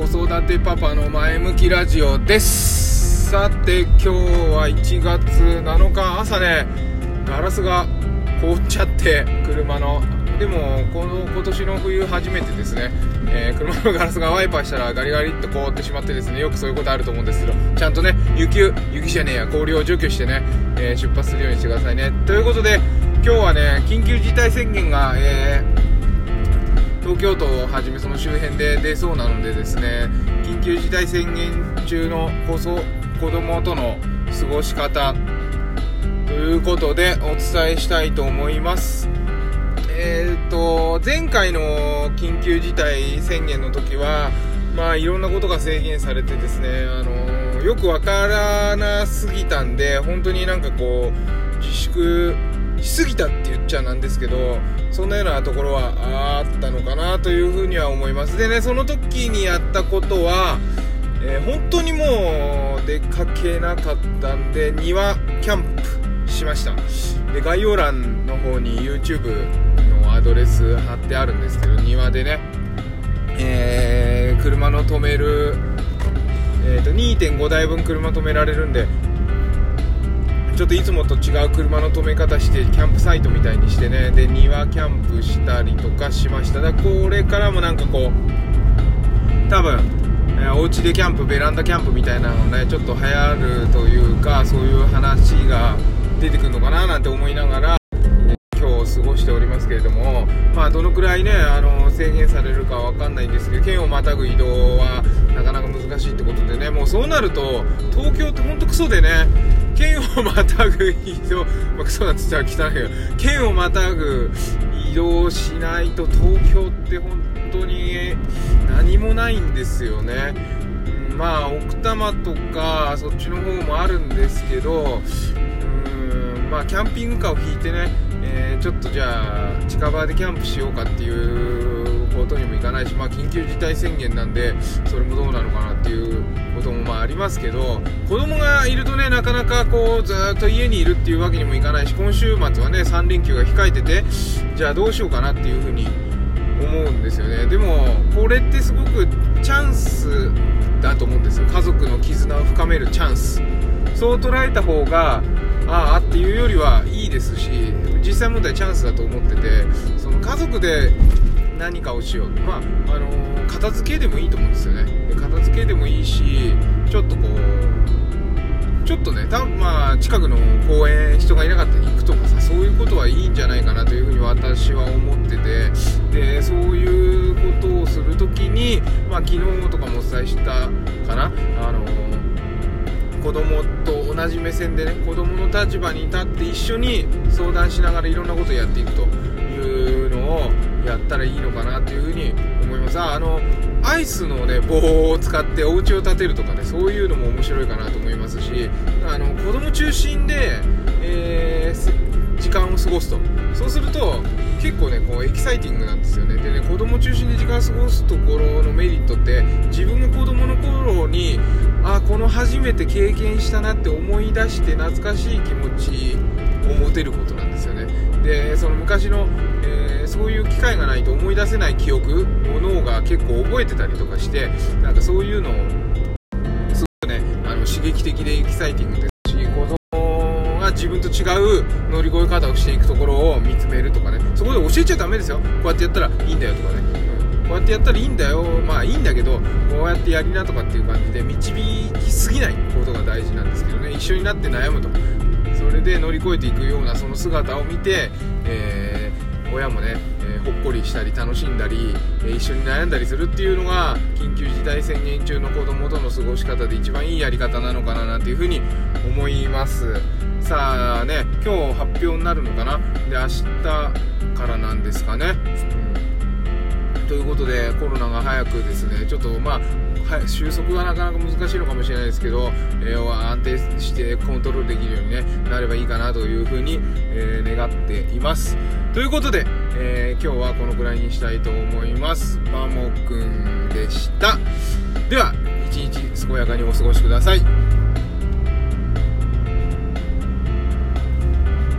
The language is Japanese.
子育てパパの前向きラジオです。さて今日は1月7日朝ね。ガラスが凍っちゃって車のでもこの今年の冬初めてですね、えー、車のガラスがワイパーしたらガリガリっと凍ってしまってですね。よくそういうことあると思うんですけど。ちゃんとね雪雪じゃねえや氷を除去してね、えー、出発するようにしてくださいね。ということで今日はね緊急事態宣言が、えー東京都をはじめその周辺で出そうなのでですね緊急事態宣言中の子子供との過ごし方ということでお伝えしたいと思います。えーと前回の緊急事態宣言の時はまあいろんなことが制限されてですねあのよくわからなすぎたんで本当になんかこう自粛しすぎたって言っちゃなんですけどそんなようなところはあったのかなというふうには思います。でねその時にやったことは、えー、本当にもう出かけなかったんで庭キャンプしました。で概要欄の方に YouTube のアドレス貼ってあるんですけど庭でね、えー、車の止める、えーと、と2.5台分車止められるんでちょっといつもと違う車の止め方してキャンプサイトみたいにしてね。で庭キャンプしたりとかしました。だこれからもなんかこう多分、え、お家でキャンプベランダキャンプみたいなのねちょっと流行るというかそういう話が出てくるのかななんて思いながら今日過ごしておりますけれども、まあ、どのくらいねあの制限されるかわかんないんですけど県をまたぐ移動はなかなか難しいってことでね。もうそうなると東京って本当クソでね県をまたぐ移動、まあ、クソなんて言ったら汚いけど、県をまたぐ移動しないと東京って本当に何もないんですよね。まあ、奥多摩とか、そっちの方もあるんですけど、うん、まあ、キャンピングカーを引いてね、えー、ちょっとじゃあ、近場でキャンプしようかっていうことにもいかないし、まあ、緊急事態宣言なんで、それもどうなのかなっていうこともまあありますけど子供がいるとねなかなかこうずっと家にいるっていうわけにもいかないし今週末はね3連休が控えててじゃあどうしようかなっていうふうに思うんですよね。でもこれってすごくチャンスだと思うんですよ。家族の絆を深めるチャンス。そう捉えた方がああっていうよりはいいですし実際問題チャンスだと思っててその家族で何かをしようまああのー、片付けでもいいと思うんですよね。で片付けでもいいしちょっとこうちょっとねたまあ近くの公園人がいなかったら行くとかさそういうことはいいんじゃないかなというふうに私は思ってて。でそういうことをするときにまあ昨日とかもお伝えしたかな。あのー、子供と同じ目線でね子供の立場に立って一緒に相談しながらいろんなことをやっていくというのをやったらいいのかなっていうふうに思います。あのアイスのね棒を使ってお家を建てるとかねそういうのも面白いかなと思いますしあの子供中心で、えー、時間を過ごすと。そうすると結構ねこうエキサイティングなんですよね。でね子供中心で時間を過ごすところのメリットって自分が子供の頃にあこの初めて経験したなって思い出して懐かしい気持ち持てることなんですよね。でその昔の、えー、そういう機会がないと思い出せない記憶を脳が結構覚えてたりとかしてなんかそういうのをすごくねあの刺激的でエキサイティングですし子供が自分と違う乗り越え方をしていくところを見つめるとかねそこで教えちゃダメですよ。こうやってやったらいいんだよとかね。こうやってやったらいいんだよ。まあいいんだけどこうやってやりなとかっていう感じで導きすぎないことが大事なんですけどね。一緒になって悩むと乗り越えていくようなその姿を見て、えー、親もね、えー、ほっこりしたり楽しんだり、え、一緒に悩んだりするっていうのが緊急事態宣言中の子供との過ごし方で一番いいやり方なのかななんていうふうに思います。さあね今日発表になるのかな？で明日からなんですかね、ということでコロナが早くですねちょっとまあはい、収束がなかなか難しいのかもしれないですけど、えー、安定してコントロールできるように、ね、なればいいかなというふうに、えー、願っています。ということで、えー、今日はこのくらいにしたいと思います。マモくんでした。では一日健やかにお過ごしください。